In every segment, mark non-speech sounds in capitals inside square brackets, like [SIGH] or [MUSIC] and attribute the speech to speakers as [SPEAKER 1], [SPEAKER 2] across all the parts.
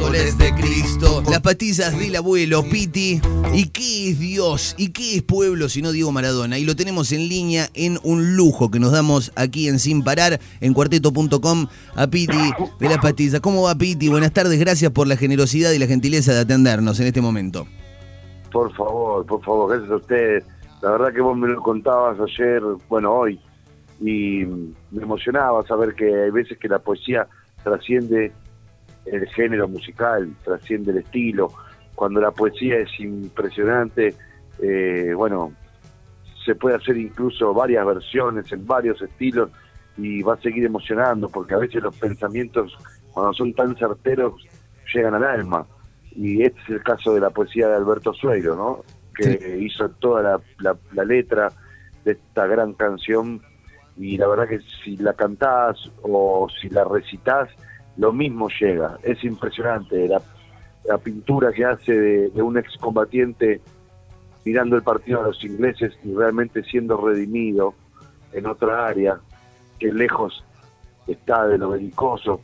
[SPEAKER 1] apóstoles de Cristo. Las patillas del abuelo, Piti. ¿Y qué es Dios? ¿Y qué es pueblo si no Diego Maradona? Y lo tenemos en línea en un lujo que nos damos aquí en Sin Parar, en cuarteto.com, a Piti de las patillas. ¿Cómo va Piti? Buenas tardes, gracias por la generosidad y la gentileza de atendernos en este momento.
[SPEAKER 2] Por favor, por favor, gracias a ustedes. La verdad que vos me lo contabas ayer, bueno, hoy, y me emocionaba saber que hay veces que la poesía trasciende el género musical, trasciende el estilo. Cuando la poesía es impresionante, eh, bueno, se puede hacer incluso varias versiones en varios estilos y va a seguir emocionando, porque a veces los pensamientos, cuando son tan certeros, llegan al alma. Y este es el caso de la poesía de Alberto Sueiro, ¿no? Que hizo toda la, la, la letra de esta gran canción y la verdad que si la cantás o si la recitas lo mismo llega. Es impresionante la, la pintura que hace de, un excombatiente mirando el partido a los ingleses y realmente siendo redimido en otra área que lejos está de lo belicoso,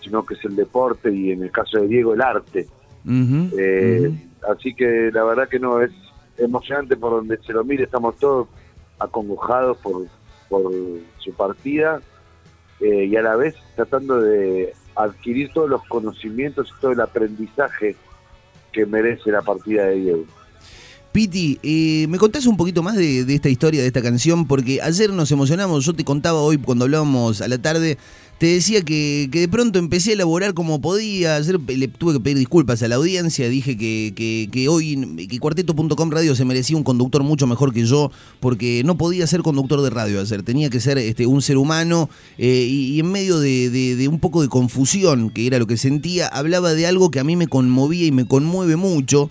[SPEAKER 2] sino que es el deporte y en el caso de Diego el arte. Eh, así que la verdad que no, es emocionante por donde se lo mire, estamos todos acongojados por, por su partida eh, y a la vez tratando de adquirir todos los conocimientos y todo el aprendizaje que merece la partida de Diego.
[SPEAKER 1] Piti, eh, ¿me contás un poquito más de, esta historia, de esta canción? Porque ayer nos emocionamos, yo te contaba hoy cuando hablábamos a la tarde, te decía que, de pronto empecé a elaborar como podía, ayer le tuve que pedir disculpas a la audiencia, dije que, hoy, que cuarteto.com radio se merecía un conductor mucho mejor que yo, porque no podía ser conductor de radio ayer, tenía que ser este, un ser humano eh, y, en medio de, de un poco de confusión, que era lo que sentía, hablaba de algo que a mí me conmovía y me conmueve mucho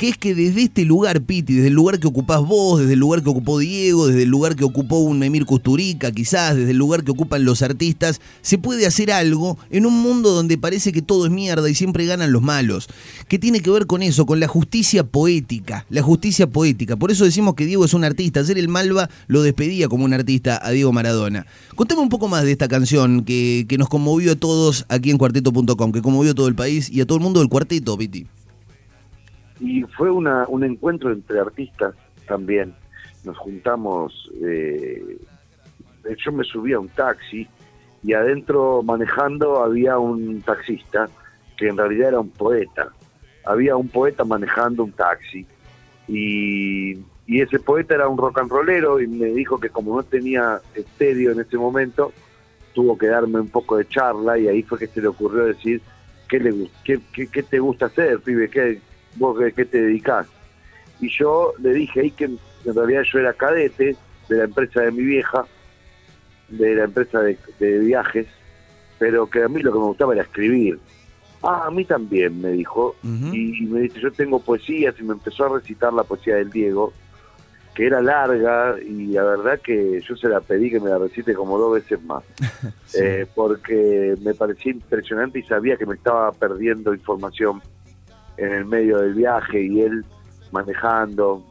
[SPEAKER 1] que es que desde este lugar, Piti, desde el lugar que ocupás vos, desde el lugar que ocupó Diego, desde el lugar que ocupó un Emir Custurica, quizás, desde el lugar que ocupan los artistas, se puede hacer algo en un mundo donde parece que todo es mierda y siempre ganan los malos. ¿Qué tiene que ver con eso? Con la justicia poética, la justicia poética. Por eso decimos que Diego es un artista. Ayer el Malva lo despedía como un artista a Diego Maradona. Contame un poco más de esta canción que, que nos conmovió a todos aquí en cuarteto.com, que conmovió a todo el país y a todo el mundo del cuarteto, Piti
[SPEAKER 2] y fue una, un encuentro entre artistas también. Nos juntamos, eh, yo me subí a un taxi y adentro manejando había un taxista que en realidad era un poeta. Había un poeta manejando un taxi y, y ese poeta era un rock and rollero y me dijo que como no tenía estéreo en ese momento, tuvo que darme un poco de charla y ahí fue que se le ocurrió decir, ¿qué, le, qué, qué, qué te gusta hacer, pibe? ¿Qué, vos de qué te dedicás. Y yo le dije ahí que en realidad yo era cadete de la empresa de mi vieja, de la empresa de, viajes, pero que a mí lo que me gustaba era escribir. Ah, a mí también, me dijo. y, me dice, yo tengo poesías y me empezó a recitar la poesía del Diego, que era larga y la verdad que yo se la pedí que me la recite como dos veces más, [LAUGHS] eh, porque me parecía impresionante y sabía que me estaba perdiendo información en el medio del viaje y él manejando.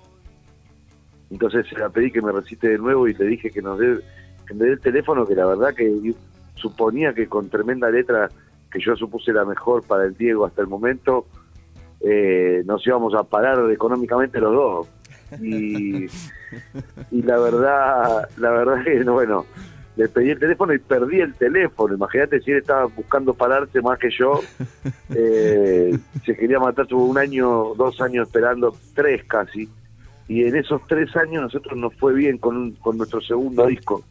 [SPEAKER 2] Entonces se la pedí que me recite de nuevo y le dije que nos dé, que me dé el teléfono, que la verdad que suponía que con tremenda letra que yo supuse la mejor para el Diego hasta el momento, eh, nos íbamos a parar económicamente los dos. Y, y la verdad, la verdad que, bueno, le pedí el teléfono y perdí el teléfono. Imagínate si él estaba buscando pararse más que yo. [LAUGHS] Eh, se quería matar, tuvo un año, dos años esperando, tres casi. Y en esos tres años nosotros nos fue bien con, con nuestro segundo disco.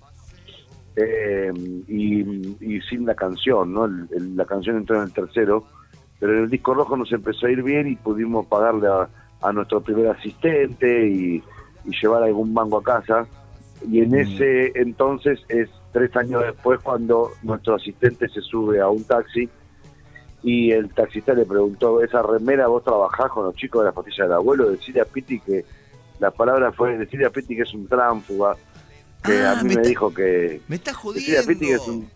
[SPEAKER 2] Eh, y, sin la canción, ¿no? la canción entró en el tercero. Pero en el disco rojo nos empezó a ir bien y pudimos pagarle a, nuestro primer asistente y, y llevar algún mango a casa y en ese entonces es tres años después cuando nuestro asistente se sube a un taxi y el taxista le preguntó, ¿esa remera vos trabajás con los chicos de la pastilla del abuelo? Decirle a Piti que, la palabra fue decirle a Piti que es un tránfuga, que a ah, mí me, dijo que...
[SPEAKER 1] Me está jodiendo.
[SPEAKER 2] a Piti que es un,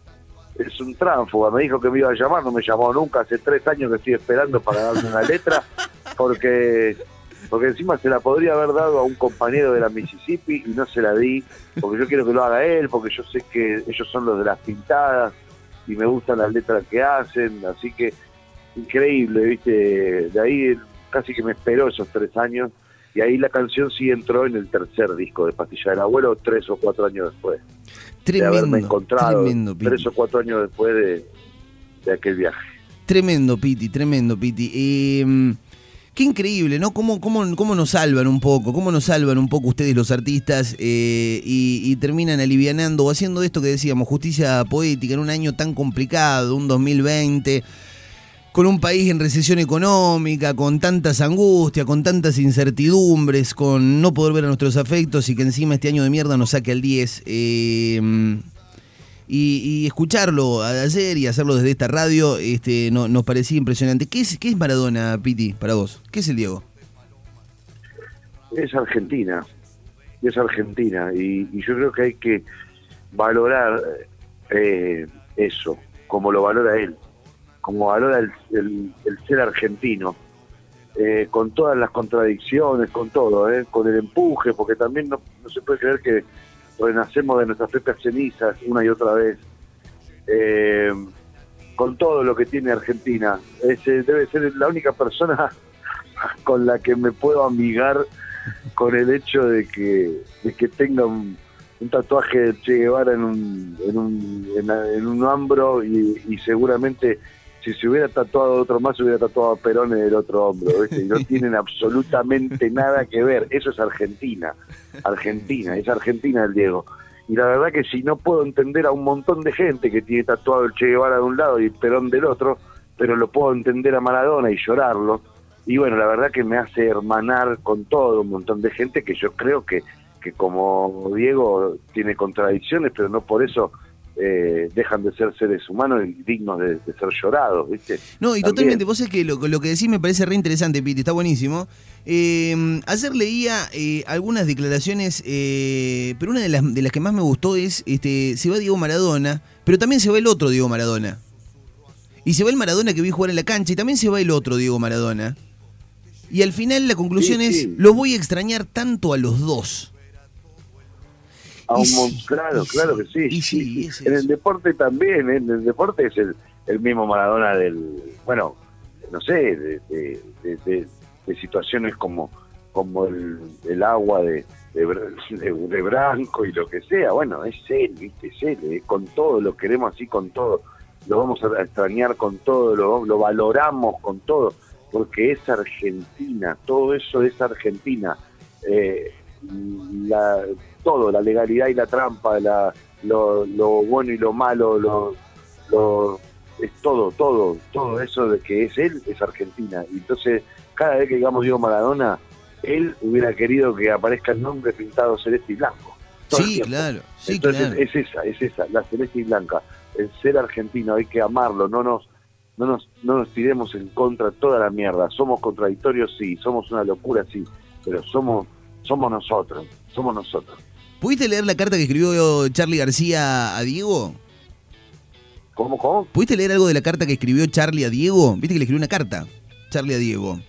[SPEAKER 2] es un tránfuga, me dijo que me iba a llamar, no me llamó nunca, hace tres años que estoy esperando para darme una letra, porque porque encima se la podría haber dado a un compañero de la Mississippi y no se la di, porque yo quiero que lo haga él, porque yo sé que ellos son los de las pintadas y me gustan las letras que hacen, así que increíble, ¿viste? De ahí casi que me esperó esos tres años y ahí la canción sí entró en el tercer disco de Pastilla del Abuelo, tres o cuatro años después.
[SPEAKER 1] Tremendo,
[SPEAKER 2] de haberme encontrado
[SPEAKER 1] tremendo, Piti.
[SPEAKER 2] tres o cuatro años después de, de aquel viaje.
[SPEAKER 1] Tremendo, Piti, tremendo, Piti. Eh, qué increíble, ¿no? ¿Cómo, cómo, ¿Cómo nos salvan un poco? ¿Cómo nos salvan un poco ustedes los artistas eh, y, y terminan alivianando o haciendo esto que decíamos, justicia poética en un año tan complicado, un 2020, con un país en recesión económica, con tantas angustias, con tantas incertidumbres, con no poder ver a nuestros afectos y que encima este año de mierda nos saque al 10? Eh, y, y escucharlo ayer y hacerlo desde esta radio este, no- nos parecía impresionante. ¿Qué es, ¿Qué es Maradona, Piti, para vos? ¿Qué es el Diego?
[SPEAKER 2] es Argentina, es Argentina y, y yo creo que hay que valorar eh, eso, como lo valora él, como valora el, el- el ser argentino, eh, con todas las contradicciones, con todo, eh, con el empuje, porque también no, no se puede creer que renacemos de nuestras propias cenizas una y otra vez, eh, con todo lo que tiene Argentina. Ese debe ser la única persona [LAUGHS] con la que me puedo amigar con el hecho de que, de que tenga un, tatuaje de Che Guevara en un, en un, en, en un hombro y seguramente si se hubiera tatuado otro más, se hubiera tatuado a Perón en el otro hombro, ¿viste? Y no [LAUGHS] tienen absolutamente nada que ver. Eso es Argentina. Argentina, es Argentina el Diego. Y la verdad que si no puedo entender a un montón de gente que tiene tatuado el Che Guevara de un lado y Perón del otro, pero lo puedo entender a Maradona y llorarlo. Y bueno, la verdad que me hace hermanar con todo un montón de gente que yo creo que, que como Diego tiene contradicciones, pero no por eso eh, dejan de ser seres humanos y dignos de, de ser llorados, ¿viste?
[SPEAKER 1] No, y
[SPEAKER 2] También.
[SPEAKER 1] totalmente, vos es que lo, lo que decís me parece re interesante, Piti, está buenísimo. Eh, ayer leía eh, algunas declaraciones, pero una de las, de las que más me gustó es, este, se va Diego Maradona, pero también se va el otro Diego Maradona. Y se va el Maradona que vi jugar en la cancha y también se va el otro Diego Maradona. Y al final la conclusión
[SPEAKER 2] Sí,
[SPEAKER 1] es,
[SPEAKER 2] sí.
[SPEAKER 1] los voy a extrañar tanto a los dos.
[SPEAKER 2] A un
[SPEAKER 1] sí,
[SPEAKER 2] claro, claro
[SPEAKER 1] sí,
[SPEAKER 2] que sí.
[SPEAKER 1] y sí, es
[SPEAKER 2] en el deporte también, ¿eh? en el deporte es el, el mismo Maradona del, bueno, no sé, de, de- de- de- de situaciones como como el, el agua de, de, Br- de- de Branco y lo que sea. Bueno, es él, ¿viste? es él, ¿eh? con todo, lo queremos así con todo, lo vamos a extrañar con todo, lo, lo valoramos con todo, porque es Argentina, todo eso es Argentina. Eh, la, todo, la legalidad y la trampa, la, lo, lo bueno y lo malo, lo, lo- es todo, todo, todo eso de que es él, es Argentina. Y entonces, cada vez que digamos Diego Maradona, él hubiera querido que aparezca el nombre pintado celeste y blanco.
[SPEAKER 1] Sí, claro, sí,
[SPEAKER 2] Entonces
[SPEAKER 1] claro.
[SPEAKER 2] es esa, es esa, la celeste y blanca. El ser argentino, hay que amarlo, no nos, no nos, no nos tiremos en contra toda la mierda. Somos contradictorios, sí, somos una locura, sí, pero somos, somos nosotros, somos nosotros.
[SPEAKER 1] ¿Pudiste leer la carta que escribió Charlie García a Diego?
[SPEAKER 2] ¿Cómo, cómo?
[SPEAKER 1] ¿Pudiste leer algo de la carta que escribió Charlie a Diego? Viste que le escribió una carta. Charlie a Diego.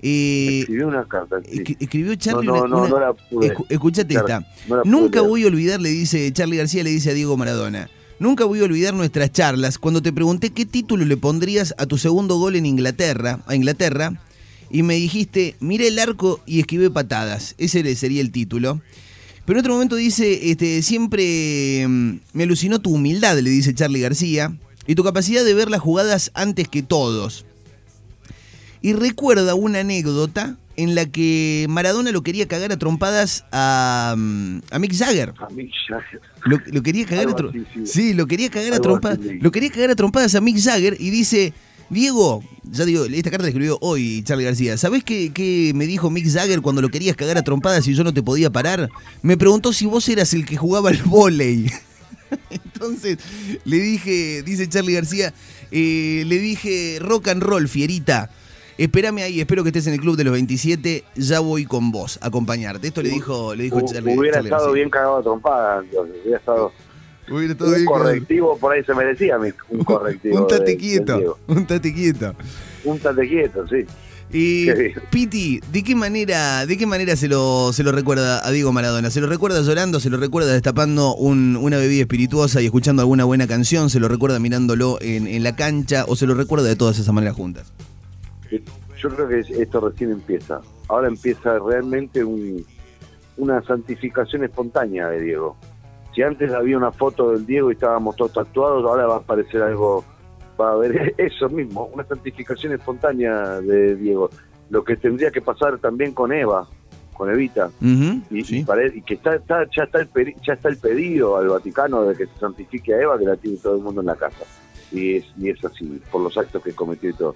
[SPEAKER 1] Eh,
[SPEAKER 2] Escribió una carta. sí.
[SPEAKER 1] escri- escribió Charlie
[SPEAKER 2] no, no,
[SPEAKER 1] una-
[SPEAKER 2] no, no la pude.
[SPEAKER 1] Escu- escuchate esta. Nunca
[SPEAKER 2] leer.
[SPEAKER 1] voy a olvidar, le dice Charlie García, le dice a Diego Maradona. Nunca voy a olvidar nuestras charlas cuando te pregunté qué título le pondrías a tu segundo gol en Inglaterra, a Inglaterra, y me dijiste, miré el arco y esquivé patadas. Ese le- sería el título. Pero en otro momento dice, este, siempre mm, me alucinó tu humildad, le dice Charlie García, y tu capacidad de ver las jugadas antes que todos. Y recuerda una anécdota en la que Maradona lo quería cagar a trompadas a, mm, a Mick Jagger.
[SPEAKER 2] A mí ya-
[SPEAKER 1] Lo, lo quería cagar a
[SPEAKER 2] Algo
[SPEAKER 1] tro-
[SPEAKER 2] así, sí.
[SPEAKER 1] sí, lo quería cagar a trompadas. Lo quería cagar a trompadas a Mick Jagger y dice, Diego, ya digo, esta carta la escribió hoy Charlie García. ¿Sabés qué, qué me dijo Mick Jagger cuando lo querías cagar a trompadas y yo no te podía parar? Me preguntó si vos eras el que jugaba al vóley. [LAUGHS] Entonces le dije, dice Charlie García, eh, le dije rock and roll, fierita. Espérame ahí, espero que estés en el club de los 27, ya voy con vos a acompañarte. Esto le dijo, le dijo Charlie
[SPEAKER 2] hubiera
[SPEAKER 1] Charlie
[SPEAKER 2] estado
[SPEAKER 1] García.
[SPEAKER 2] bien cagado a trompada, entonces, hubiera estado
[SPEAKER 1] Hubiera
[SPEAKER 2] un
[SPEAKER 1] bien,
[SPEAKER 2] correctivo, por ahí se merecía mi- un [LAUGHS] correctivo.
[SPEAKER 1] Un tate quieto, un tate quieto.
[SPEAKER 2] Un tate quieto, sí.
[SPEAKER 1] Y. Piti, ¿de qué manera, de qué manera se lo, se lo recuerda a Diego Maradona? ¿Se lo recuerda llorando? ¿Se lo recuerda destapando un- una bebida espirituosa y escuchando alguna buena canción? ¿Se lo recuerda mirándolo en, en la cancha? ¿O se lo recuerda de todas esas maneras juntas?
[SPEAKER 2] Yo creo que esto recién empieza. Ahora empieza realmente un- una santificación espontánea de Diego. Si antes había una foto del Diego y estábamos todos tatuados, ahora va a aparecer algo, va a haber [LAUGHS] eso mismo, una santificación espontánea de Diego. Lo que tendría que pasar también con Eva, con Evita. Y, y
[SPEAKER 1] sí.
[SPEAKER 2] pare- y que está, está- ya, está el pedi- ya está el pedido al Vaticano de que se santifique a Eva, que la tiene todo el mundo en la casa. Y es, y es así, por los actos que cometió y todo.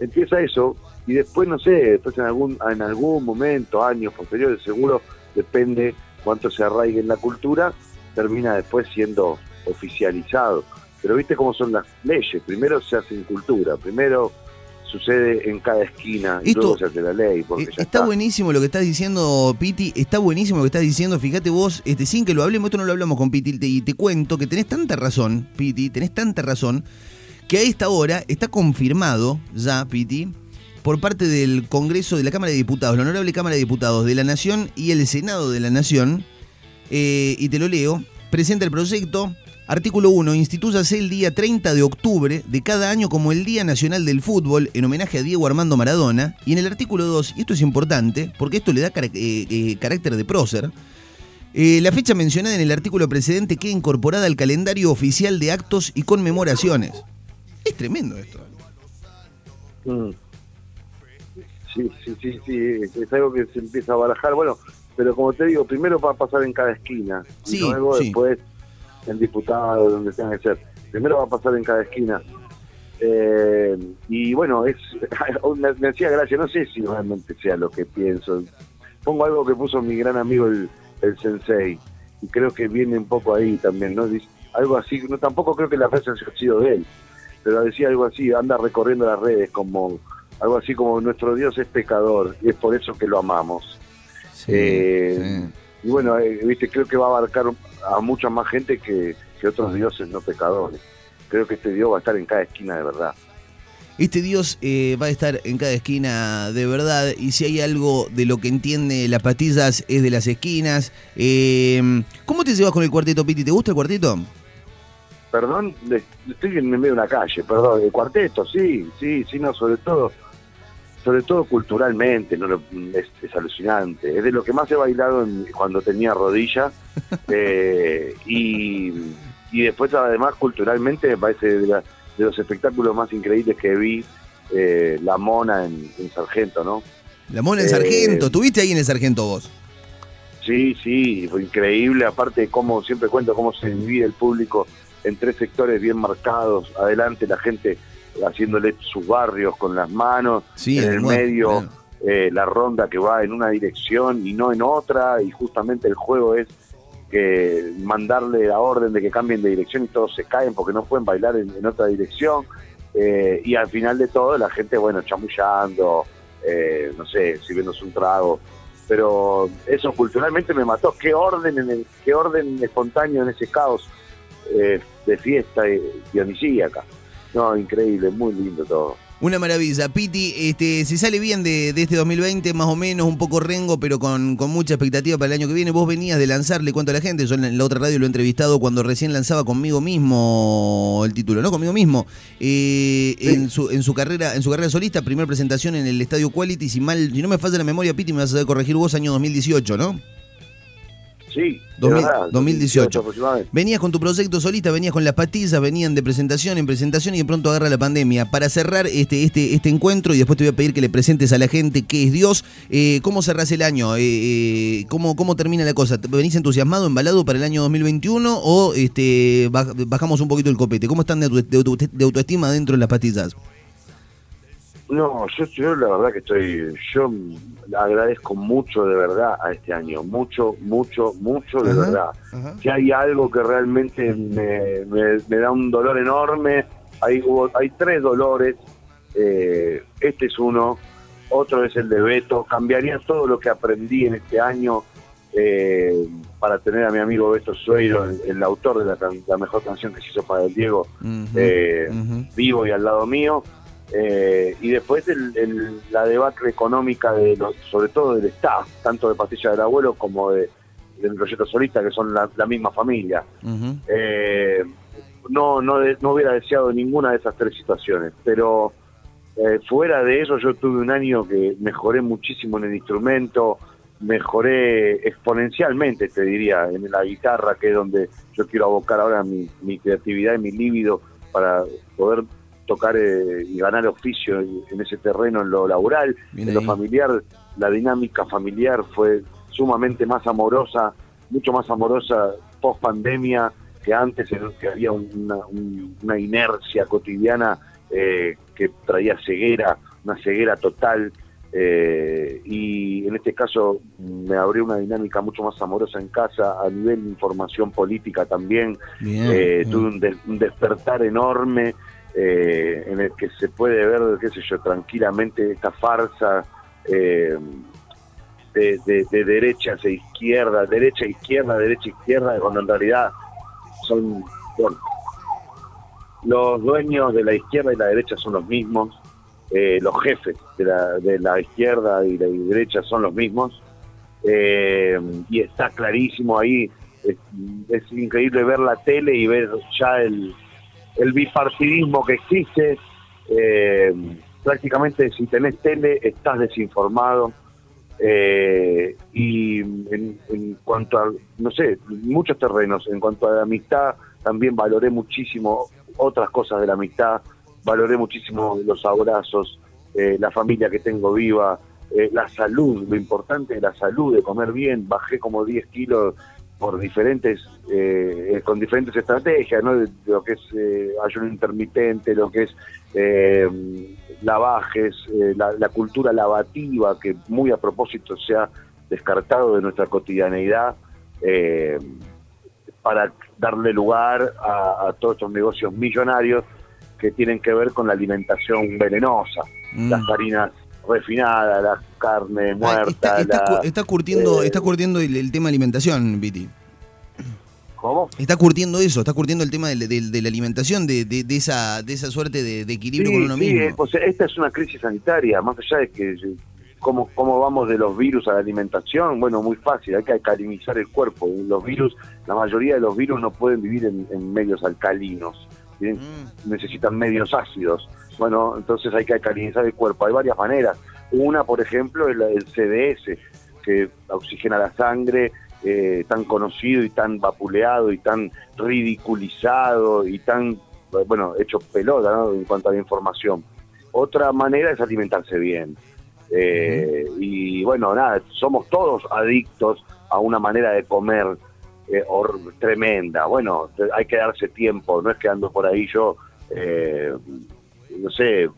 [SPEAKER 2] Empieza eso, y después, no sé, después en algún, en algún momento, años posteriores, seguro, depende cuánto se arraigue en la cultura, termina después siendo oficializado. Pero viste cómo son las leyes, primero se hace en cultura, primero sucede en cada esquina y
[SPEAKER 1] Esto-
[SPEAKER 2] luego se hace la ley. Porque ya
[SPEAKER 1] está, buenísimo lo que estás diciendo, Piti. Está buenísimo lo que estás diciendo. Fíjate vos, este, sin que lo hablemos, esto no lo hablamos con Piti. te- y te cuento que tenés tanta razón, Piti, tenés tanta razón, que a esta hora está confirmado ya, Piti, por parte del Congreso de la Cámara de Diputados, la Honorable Cámara de Diputados de la Nación y el Senado de la Nación, eh, y te lo leo, presenta el proyecto. Artículo 1. Institúyase el día 30 de octubre de cada año como el Día Nacional del Fútbol en homenaje a Diego Armando Maradona. Y en el artículo 2, y esto es importante porque esto le da eh, eh, carácter de prócer, eh, la fecha mencionada en el artículo precedente queda incorporada al calendario oficial de actos y conmemoraciones. Es tremendo esto.
[SPEAKER 2] Mm. Sí, sí, sí, sí, es algo que se empieza a barajar. Bueno, pero como te digo, primero va a pasar en cada esquina
[SPEAKER 1] Sí,
[SPEAKER 2] y luego
[SPEAKER 1] sí.
[SPEAKER 2] después en diputados, donde tenga que ser. Primero va a pasar en cada esquina. Eh, y bueno, es [LAUGHS] me, me hacía gracia, no sé si realmente sea lo que pienso. Pongo algo que puso mi gran amigo el, el sensei y creo que viene un poco ahí también, ¿no? Dice, algo así, no tampoco creo que la frase haya sido de él, pero decía algo así, anda recorriendo las redes como algo así como nuestro Dios es pecador y es por eso que lo amamos. Eh, Y bueno, eh, viste, creo que va a abarcar a mucha más gente que, que otros dioses no pecadores. Creo que este Dios va a estar en cada esquina de verdad.
[SPEAKER 1] Este Dios eh, va a estar en cada esquina de verdad y si hay algo de lo que entiende las pastillas es de las esquinas. Eh, ¿Cómo te llevas con el cuarteto, Piti? ¿Te gusta el cuarteto?
[SPEAKER 2] Perdón, estoy en medio de una calle, perdón, el cuarteto, sí, sí, sí, no, sobre todo, sobre todo culturalmente, no lo- es, es alucinante, es de lo que más he bailado en- cuando tenía rodilla, [LAUGHS] eh, y, y después además culturalmente me parece de, la- de los espectáculos más increíbles que vi, eh, La Mona en, en Sargento, ¿no?
[SPEAKER 1] La mona en
[SPEAKER 2] Eh,
[SPEAKER 1] Sargento. ¿Tuviste ahí en el Sargento vos?
[SPEAKER 2] Sí, sí, fue increíble. Aparte, de cómo siempre cuento cómo se divide el público en tres sectores bien marcados. Adelante, la gente haciéndole sus barrios con las manos.
[SPEAKER 1] Sí,
[SPEAKER 2] en el medio, eh, la ronda que va en una dirección y no en otra. Y justamente el juego es que mandarle la orden de que cambien de dirección y todos se caen porque no pueden bailar en, en otra dirección. Eh, y al final de todo, la gente, bueno, chamullando, eh, no sé, sirviéndose un trago pero eso culturalmente me mató. Qué orden, en el, qué orden espontáneo en ese caos eh, de fiesta dionisíaca. No, increíble, muy lindo todo.
[SPEAKER 1] Una maravilla. Piti, este, si sale bien de, de este 2020, más o menos, un poco rengo, pero con, con mucha expectativa para el año que viene. Vos venías de lanzarle cuánto a la gente. Yo en la, otra radio lo he entrevistado cuando recién lanzaba conmigo mismo el título, ¿no? Conmigo mismo. Eh,
[SPEAKER 2] Sí.
[SPEAKER 1] en, su, en su carrera, en su carrera solista, primera presentación en el Estadio Quality, si mal, si no me falla la memoria, Piti, me vas a corregir vos, año 2018, ¿no?
[SPEAKER 2] Sí, de
[SPEAKER 1] 2000
[SPEAKER 2] verdad,
[SPEAKER 1] 2018.
[SPEAKER 2] aproximadamente.
[SPEAKER 1] Venías con tu proyecto solista, venías con las patillas, venían de presentación en presentación y de pronto agarra la pandemia. Para cerrar este, este, este encuentro y después te voy a pedir que le presentes a la gente qué es Dios, eh, ¿cómo cerrás el año? Eh, eh, ¿cómo, ¿Cómo termina la cosa? ¿Venís entusiasmado, embalado para el año 2021 o este, baj- bajamos un poquito el copete? ¿Cómo están de, de autoestima dentro de las patillas?
[SPEAKER 2] No, yo, yo la verdad que estoy, yo agradezco mucho de verdad a este año, mucho, mucho, mucho de
[SPEAKER 1] Ajá,
[SPEAKER 2] verdad.
[SPEAKER 1] ajá.
[SPEAKER 2] Si hay algo que realmente me, me- me da un dolor enorme, hay, hubo- hay tres dolores, eh, este es uno, otro es el de Beto, cambiaría todo lo que aprendí en este año eh, para tener a mi amigo Beto Sueiro, el, el autor de la, la mejor canción que se hizo para el Diego, eh, vivo y al lado mío. Eh, y después el, la debacle económica, de los, sobre todo del staff, tanto de Pastilla del Abuelo como de, del proyecto solista, que son la, misma familia. eh, no, no, no hubiera deseado ninguna de esas tres situaciones, pero eh, fuera de eso yo tuve un año que mejoré muchísimo en el instrumento, mejoré exponencialmente, te diría, en la guitarra, que es donde yo quiero abocar ahora mi, mi creatividad y mi líbido para poder tocar eh, y ganar oficio en ese terreno, en lo laboral, en lo familiar. La dinámica familiar fue sumamente más amorosa, mucho más amorosa post pandemia que antes, en que había una, una inercia cotidiana eh, que traía ceguera, una ceguera total. Eh, y en este caso me abrió una dinámica mucho más amorosa en casa, a nivel de información política también. Eh, tuve un, despertar enorme en el que se puede ver, qué sé yo, tranquilamente esta farsa de, de, derecha hacia izquierda, derecha, izquierda, derecha, izquierda, cuando en realidad son, bueno, los dueños de la izquierda y la derecha son los mismos, eh, los jefes de la, de la izquierda y la derecha son los mismos, eh, y está clarísimo ahí, es, increíble ver la tele y ver ya el, el bipartidismo que existe, eh, prácticamente si tenés tele estás desinformado, y en, en, cuanto a, no sé, muchos terrenos, en cuanto a la amistad, también valoré muchísimo otras cosas de la amistad, valoré muchísimo los abrazos, eh, la familia que tengo viva, eh, la salud, lo importante es la salud, de comer bien, bajé como 10 kilos por diferentes, eh, con diferentes estrategias, ¿no? De, lo que es ayuno intermitente, lo que es lavajes, la, la, cultura lavativa, que muy a propósito se ha descartado de nuestra cotidianeidad para darle lugar a, todos estos negocios millonarios que tienen que ver con la alimentación venenosa, mm. las harinas refinadas, la carne ah, muerta.
[SPEAKER 1] está, curtiendo, eh, está curtiendo el, tema alimentación, Viti.
[SPEAKER 2] ¿Cómo?
[SPEAKER 1] Está curtiendo eso, está curtiendo el tema de, la alimentación, de, esa, de esa suerte de, equilibrio con uno mismo.
[SPEAKER 2] Sí, pues esta es una crisis sanitaria, más allá de que ¿Cómo, ¿Cómo vamos de los virus a la alimentación? Bueno, muy fácil, hay que alcalinizar el cuerpo. Los virus, la mayoría de los virus no pueden vivir en, medios alcalinos, mm. necesitan medios ácidos. Bueno, entonces hay que alcalinizar el cuerpo. Hay varias maneras. Una, por ejemplo, es el CDS, que oxigena la sangre, eh, tan conocido y tan vapuleado y tan ridiculizado y tan, bueno, hecho pelota en cuanto a la información. Otra manera es alimentarse bien. Eh, y bueno, nada, somos todos adictos a una manera de comer eh, tremenda. Bueno, hay que darse tiempo, no es que ando por ahí yo, eh, no sé,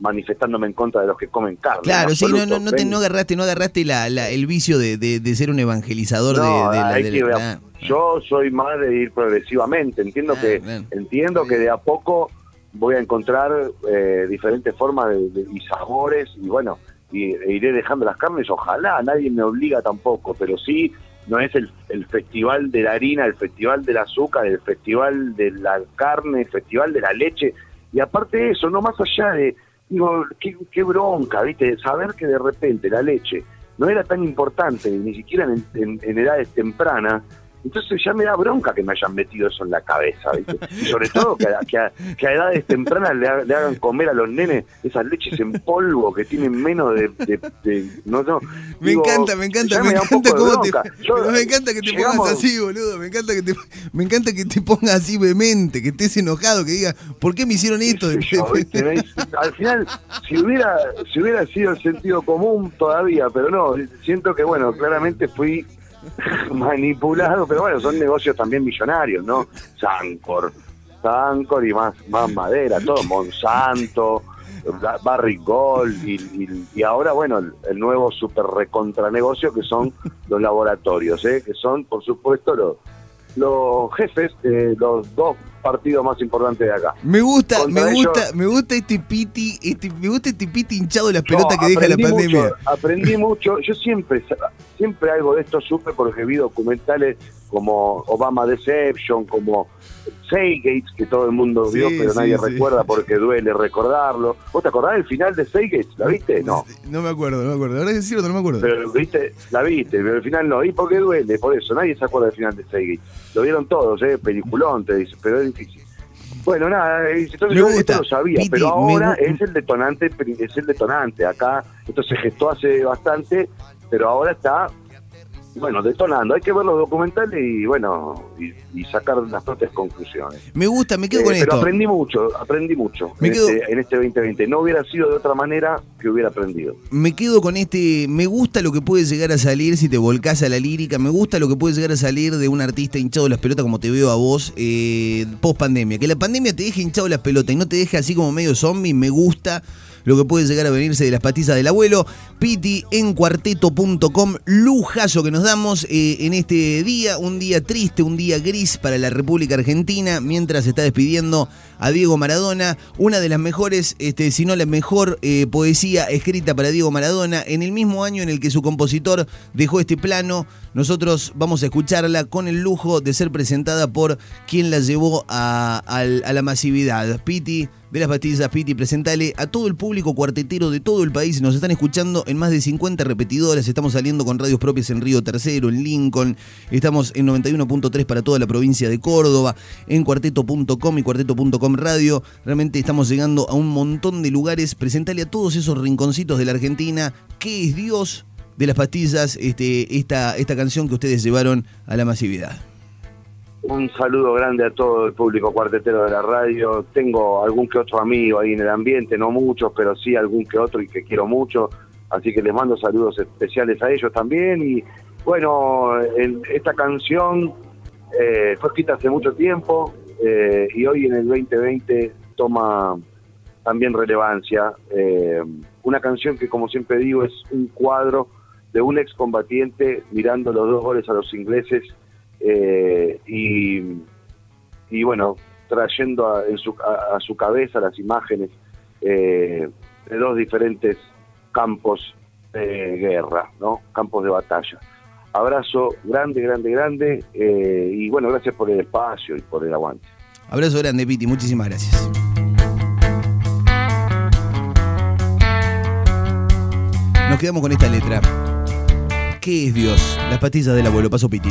[SPEAKER 2] manifestándome en contra de los que comen carne.
[SPEAKER 1] Claro, sí, no, no, no, agarraste, no agarraste la, el vicio de, de, ser un evangelizador de,
[SPEAKER 2] la, Yo soy más de ir progresivamente, entiendo ah, que entiendo que de a poco voy a encontrar eh, diferentes formas de, y sabores y bueno, y, e iré dejando las carnes, ojalá, nadie me obliga tampoco, pero sí, no es el, el festival de la harina, el festival del azúcar, el festival de la carne, el festival de la leche, y aparte de eso, no más allá de, digo, qué, qué bronca, ¿viste? Saber que de repente la leche no era tan importante, ni siquiera en, en edades tempranas, entonces ya me da bronca que me hayan metido eso en la cabeza, ¿viste? Y sobre todo que a, que a, edades tempranas le, hagan comer a los nenes esas leches en polvo que tienen menos de... no, no,
[SPEAKER 1] me encanta, me encanta, me, encanta cómo te... me encanta que te pongas así, boludo. Me encanta que te, me encanta que te pongas así vehemente, que estés enojado, que digas, ¿por qué me hicieron esto? [LAUGHS]
[SPEAKER 2] Al final, si hubiera, si hubiera sido el sentido común todavía, pero no, siento que, bueno, claramente fui [LAUGHS] manipulado, pero bueno, son negocios también millonarios, ¿no? Sancor, Sancor y más, más madera, todo, Monsanto, Barrick Gold y, ahora, bueno, el, nuevo super recontra negocio que son los laboratorios, ¿eh? que son, por supuesto, los, los jefes, de los dos partido más importante de acá.
[SPEAKER 1] Me gusta, me gusta, me gusta este piti, este, me gusta este piti hinchado de las pelotas que deja la pandemia.
[SPEAKER 2] aprendí mucho, yo siempre, siempre algo de esto supe porque vi documentales como Obama Deception, como Seagates, que todo el mundo vio, pero
[SPEAKER 1] sí,
[SPEAKER 2] nadie
[SPEAKER 1] sí.
[SPEAKER 2] recuerda porque duele recordarlo. ¿Vos te acordás del final de Seagates? ¿La viste? No.
[SPEAKER 1] No me acuerdo, no me acuerdo. Que es cierto, no me acuerdo.
[SPEAKER 2] Pero viste, la viste, pero al final no. ¿Y por qué duele? Por eso, nadie se acuerda del final de Seagates. Lo vieron todos, ¿eh? Peliculón, te dice, pero es difícil. Bueno, nada, eh, entonces
[SPEAKER 1] Me
[SPEAKER 2] yo esto lo sabía,
[SPEAKER 1] Piti,
[SPEAKER 2] pero ahora es el detonante, es el detonante. Acá, esto se gestó hace bastante, pero ahora está, bueno, detonando. Hay que ver los documentales y, bueno, y, y sacar las propias conclusiones.
[SPEAKER 1] Me gusta, me quedo
[SPEAKER 2] Eh,
[SPEAKER 1] con
[SPEAKER 2] pero
[SPEAKER 1] esto.
[SPEAKER 2] aprendí mucho, aprendí mucho
[SPEAKER 1] Me
[SPEAKER 2] en,
[SPEAKER 1] quedo-
[SPEAKER 2] este, en este 2020. No hubiera sido de otra manera que hubiera aprendido.
[SPEAKER 1] Me quedo con este. Me gusta lo que puede llegar a salir si te volcás a la lírica. Me gusta lo que puede llegar a salir de un artista hinchado las pelotas como te veo a vos eh, post pandemia. Que la pandemia te deje hinchado las pelotas y no te deje así como medio zombie. Me gusta lo que puede llegar a venirse de las patizas del abuelo. Piti en cuarteto.com. Lujazo que nos damos eh, en este día. Un día triste, un día gris para la República Argentina. Mientras está despidiendo a Diego Maradona. Una de las mejores, este, si no la mejor eh, poesía escrita para Diego Maradona. En el mismo año en el que su compositor dejó este plano. Nosotros vamos a escucharla con el lujo de ser presentada por quien la llevó a, a la masividad. Piti de las pastillas Piti, presentale a todo el público cuartetero de todo el país. Nos están escuchando en más de 50 repetidoras. Estamos saliendo con radios propias en Río Tercero, en Lincoln. Estamos en 91.3 para toda la provincia de Córdoba, en cuarteto.com y cuarteto.com radio. Realmente estamos llegando a un montón de lugares. Presentale a todos esos rinconcitos de la Argentina. ¿Qué es Dios? De las pastillas, este, esta, esta canción que ustedes llevaron a la masividad.
[SPEAKER 2] Un saludo grande a todo el público cuartetero de la radio. Tengo algún que otro amigo ahí en el ambiente, no muchos, pero sí algún que otro y que quiero mucho. Así que les mando saludos especiales a ellos también. Y bueno, en- esta canción eh, fue escrita hace mucho tiempo eh, y hoy en el 2020 toma también relevancia. Eh, una canción que, como siempre digo, es un cuadro de un excombatiente mirando los dos goles a los ingleses eh, y, y bueno, trayendo a, su cabeza las imágenes eh, de dos diferentes campos de guerra, ¿no? Campos de batalla. Abrazo grande, grande, grande eh, y bueno, gracias por el espacio y por el aguante.
[SPEAKER 1] Abrazo grande, Piti. Muchísimas gracias. Nos quedamos con esta letra. ¿Qué es Dios? Las pastillas del abuelo. Paso Piti.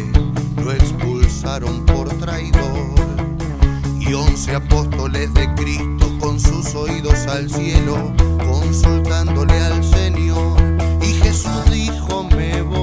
[SPEAKER 3] por traidor. Y once apóstoles de Cristo con sus oídos al cielo consultándole al Señor. Y Jesús dijo me voy